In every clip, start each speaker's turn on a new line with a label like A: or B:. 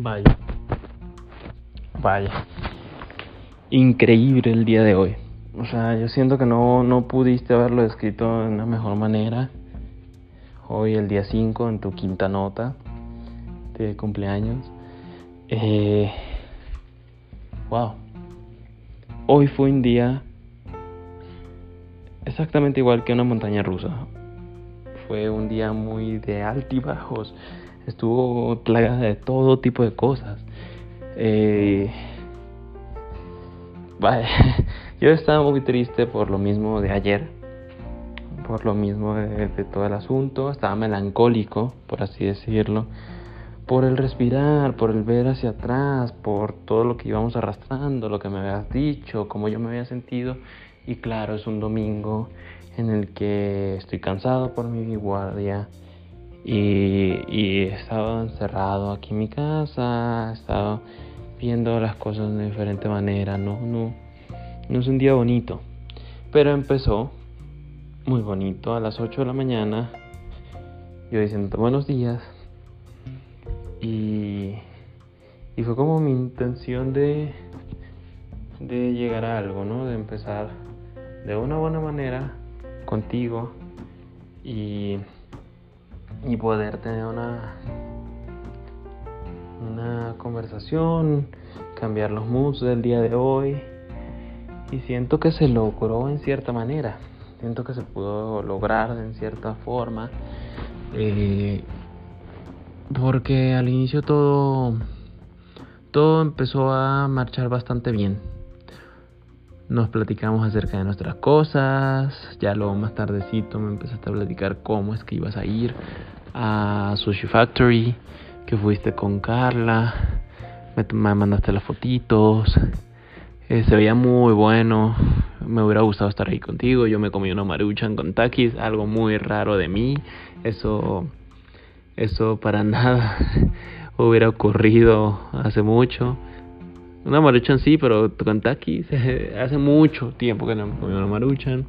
A: Vaya. Vaya. Increíble el día de hoy. O sea, yo siento que no, no pudiste haberlo escrito de una mejor manera. Hoy el día 5 en tu quinta nota de cumpleaños. Eh, wow. Hoy fue un día exactamente igual que una montaña rusa. Fue un día muy de altibajos. Estuvo plagada de todo tipo de cosas. Eh, yo estaba muy triste por lo mismo de ayer, por lo mismo de, todo el asunto, estaba melancólico, por así decirlo, por el respirar, por el ver hacia atrás, por todo lo que íbamos arrastrando, lo que me habías dicho, cómo yo me había sentido. Y claro, es un domingo en el que estoy cansado por mi guardia y, y he estado encerrado aquí en mi casa, he estado viendo las cosas de diferente manera, no, no, no es un día bonito, pero empezó muy bonito a las 8 de la mañana, yo diciendo buenos días y, y fue como mi intención de, de llegar a algo, ¿no? De empezar de una buena manera contigo y, y poder tener una una conversación, cambiar los moods del día de hoy. Y siento que se logró en cierta manera. Siento que se pudo lograr en cierta forma. Eh, porque al inicio todo, todo empezó a marchar bastante bien. Nos platicamos acerca de nuestras cosas. Ya luego más tardecito me empezaste a platicar cómo es que ibas a ir a Sushi Factory que fuiste con Carla, me, mandaste las fotitos, eh, se veía muy bueno, me hubiera gustado estar ahí contigo, yo me comí una maruchan con takis, algo muy raro de mí, eso, eso para nada hubiera ocurrido hace mucho. Una maruchan sí, pero con takis hace mucho tiempo que no me comí una maruchan.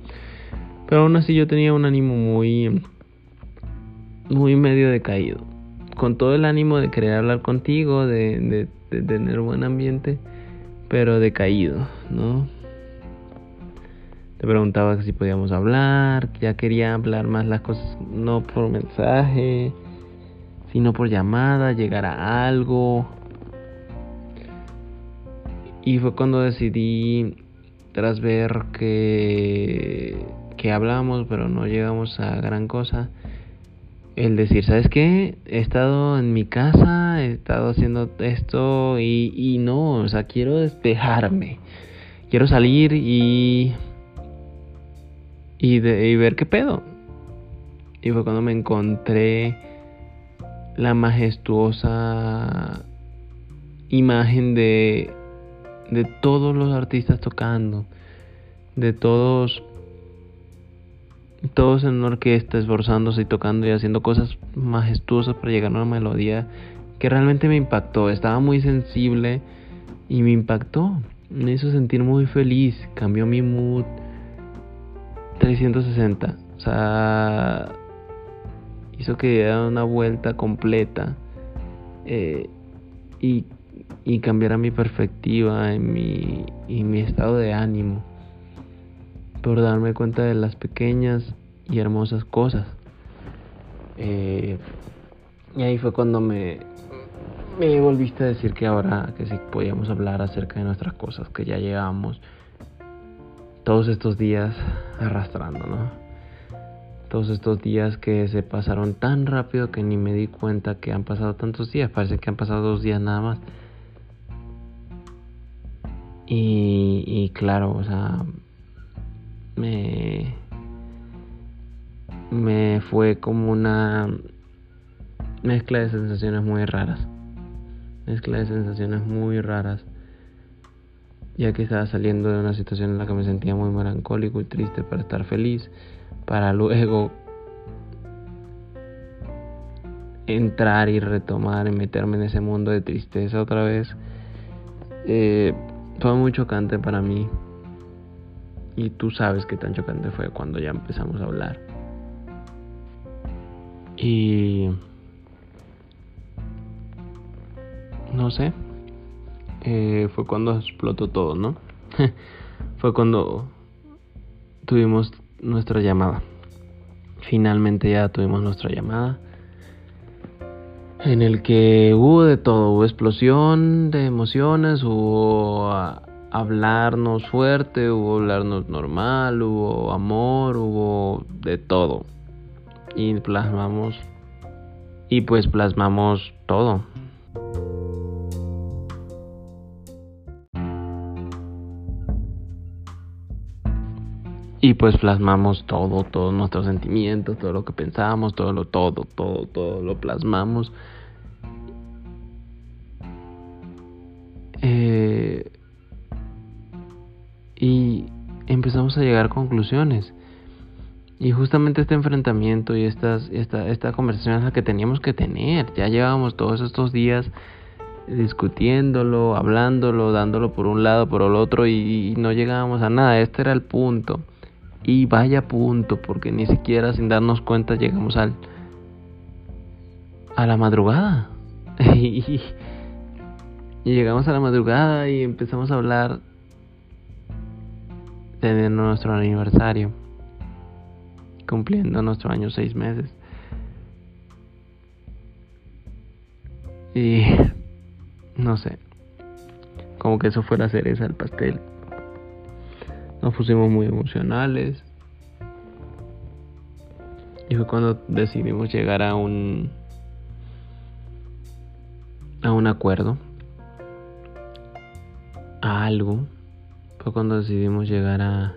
A: Pero aún así yo tenía un ánimo muy, muy medio decaído con todo el ánimo de querer hablar contigo, de, tener buen ambiente, pero decaído, ¿no? Te preguntaba si podíamos hablar, ya quería hablar más las cosas, no por mensaje, sino por llamada, llegar a algo. Y fue cuando decidí, tras ver que, que hablamos, pero no llegamos a gran cosa, el decir, ¿sabes qué? He estado en mi casa, he estado haciendo esto y, y no, o sea, quiero despejarme. Quiero salir y, y, de, y ver qué pedo. Y fue cuando me encontré la majestuosa imagen de, de todos los artistas tocando, de todos todos en una orquesta esforzándose y tocando y haciendo cosas majestuosas para llegar a una melodía que realmente me impactó. Estaba muy sensible y me impactó. Me hizo sentir muy feliz. Cambió mi mood 360. O sea, hizo que diera una vuelta completa eh, y, cambiara mi perspectiva y mi estado de ánimo por darme cuenta de las pequeñas y hermosas cosas. Eh, y ahí fue cuando me, me volviste a decir que ahora que sí podíamos hablar acerca de nuestras cosas, que ya llevamos todos estos días arrastrando, ¿no? Todos estos días que se pasaron tan rápido que ni me di cuenta que han pasado tantos días. Parece que han pasado dos días nada más. Y, y claro, o sea, me, me fue como una mezcla de sensaciones muy raras. Mezcla de sensaciones muy raras. Ya que estaba saliendo de una situación en la que me sentía muy melancólico y triste para estar feliz. Para luego entrar y retomar y meterme en ese mundo de tristeza otra vez. Eh, fue muy chocante para mí. Y tú sabes qué tan chocante fue cuando ya empezamos a hablar. Y no sé, eh, fue cuando explotó todo, ¿no? fue cuando tuvimos nuestra llamada. Finalmente ya tuvimos nuestra llamada en el que hubo de todo, hubo explosión de emociones, hubo hablarnos fuerte, hubo hablarnos normal, hubo amor, hubo de todo. Y plasmamos y pues plasmamos todo. Y pues plasmamos todo, todos nuestros sentimientos, todo lo que pensamos, todo lo, todo, todo, todo lo plasmamos. A llegar a conclusiones. Y justamente este enfrentamiento y estas, esta, esta conversación es la que teníamos que tener. Ya llevábamos todos estos días discutiéndolo, hablándolo, dándolo por un lado, por el otro y, y no llegábamos a nada. Este era el punto. Y vaya punto, porque ni siquiera sin darnos cuenta llegamos al a la madrugada. y, llegamos a la madrugada y empezamos a hablar de nuestro aniversario, cumpliendo nuestro año seis meses. Y no sé, como que eso fue la cereza del pastel. Nos pusimos muy emocionales. Y fue cuando decidimos llegar a un a un acuerdo, a algo. Fue cuando decidimos llegar a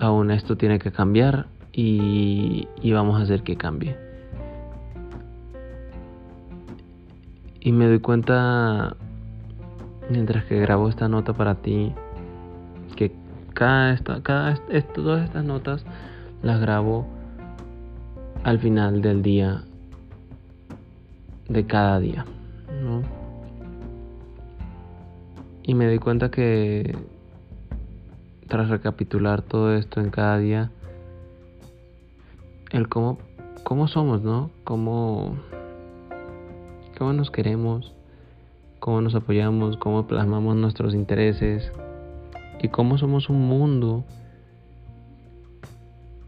A: a un esto tiene que cambiar y, y vamos a hacer que cambie. Y me doy cuenta mientras que grabo esta nota para ti, que cada, esta, cada todas estas notas las grabo al final del día de cada día, ¿no? Y me doy cuenta que tras recapitular todo esto en cada día, el cómo, cómo somos, ¿no? Cómo, cómo nos queremos, cómo nos apoyamos, cómo plasmamos nuestros intereses y cómo somos un mundo,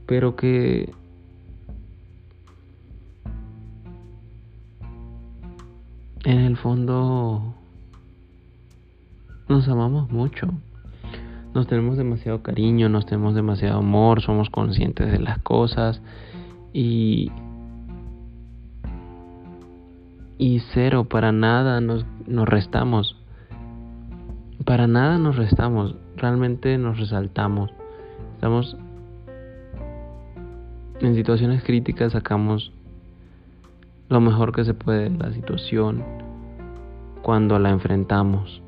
A: pero que en el fondo nos amamos mucho. Nos tenemos demasiado cariño, nos tenemos demasiado amor, somos conscientes de las cosas y y cero, para nada nos, nos restamos. Para nada nos restamos, realmente nos resaltamos. Estamos en situaciones críticas, sacamos lo mejor que se puede de la situación cuando la enfrentamos.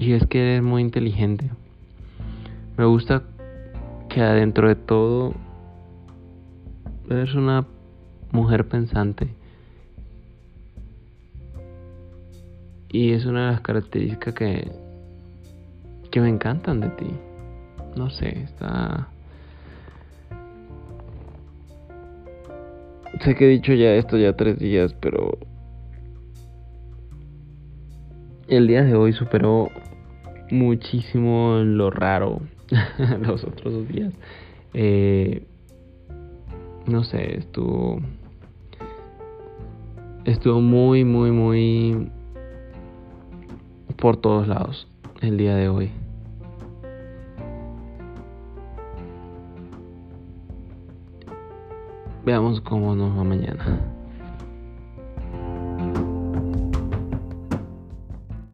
A: Y es que eres muy inteligente. Me gusta que adentro de todo Eres una mujer pensante. Y es una de las características que, que me encantan de ti. No sé, está... Sé que he dicho ya esto ya tres días, pero el día de hoy superó muchísimo lo raro los otros dos días. Eh, no sé, estuvo estuvo muy muy muy por todos lados el día de hoy. Veamos cómo nos va mañana.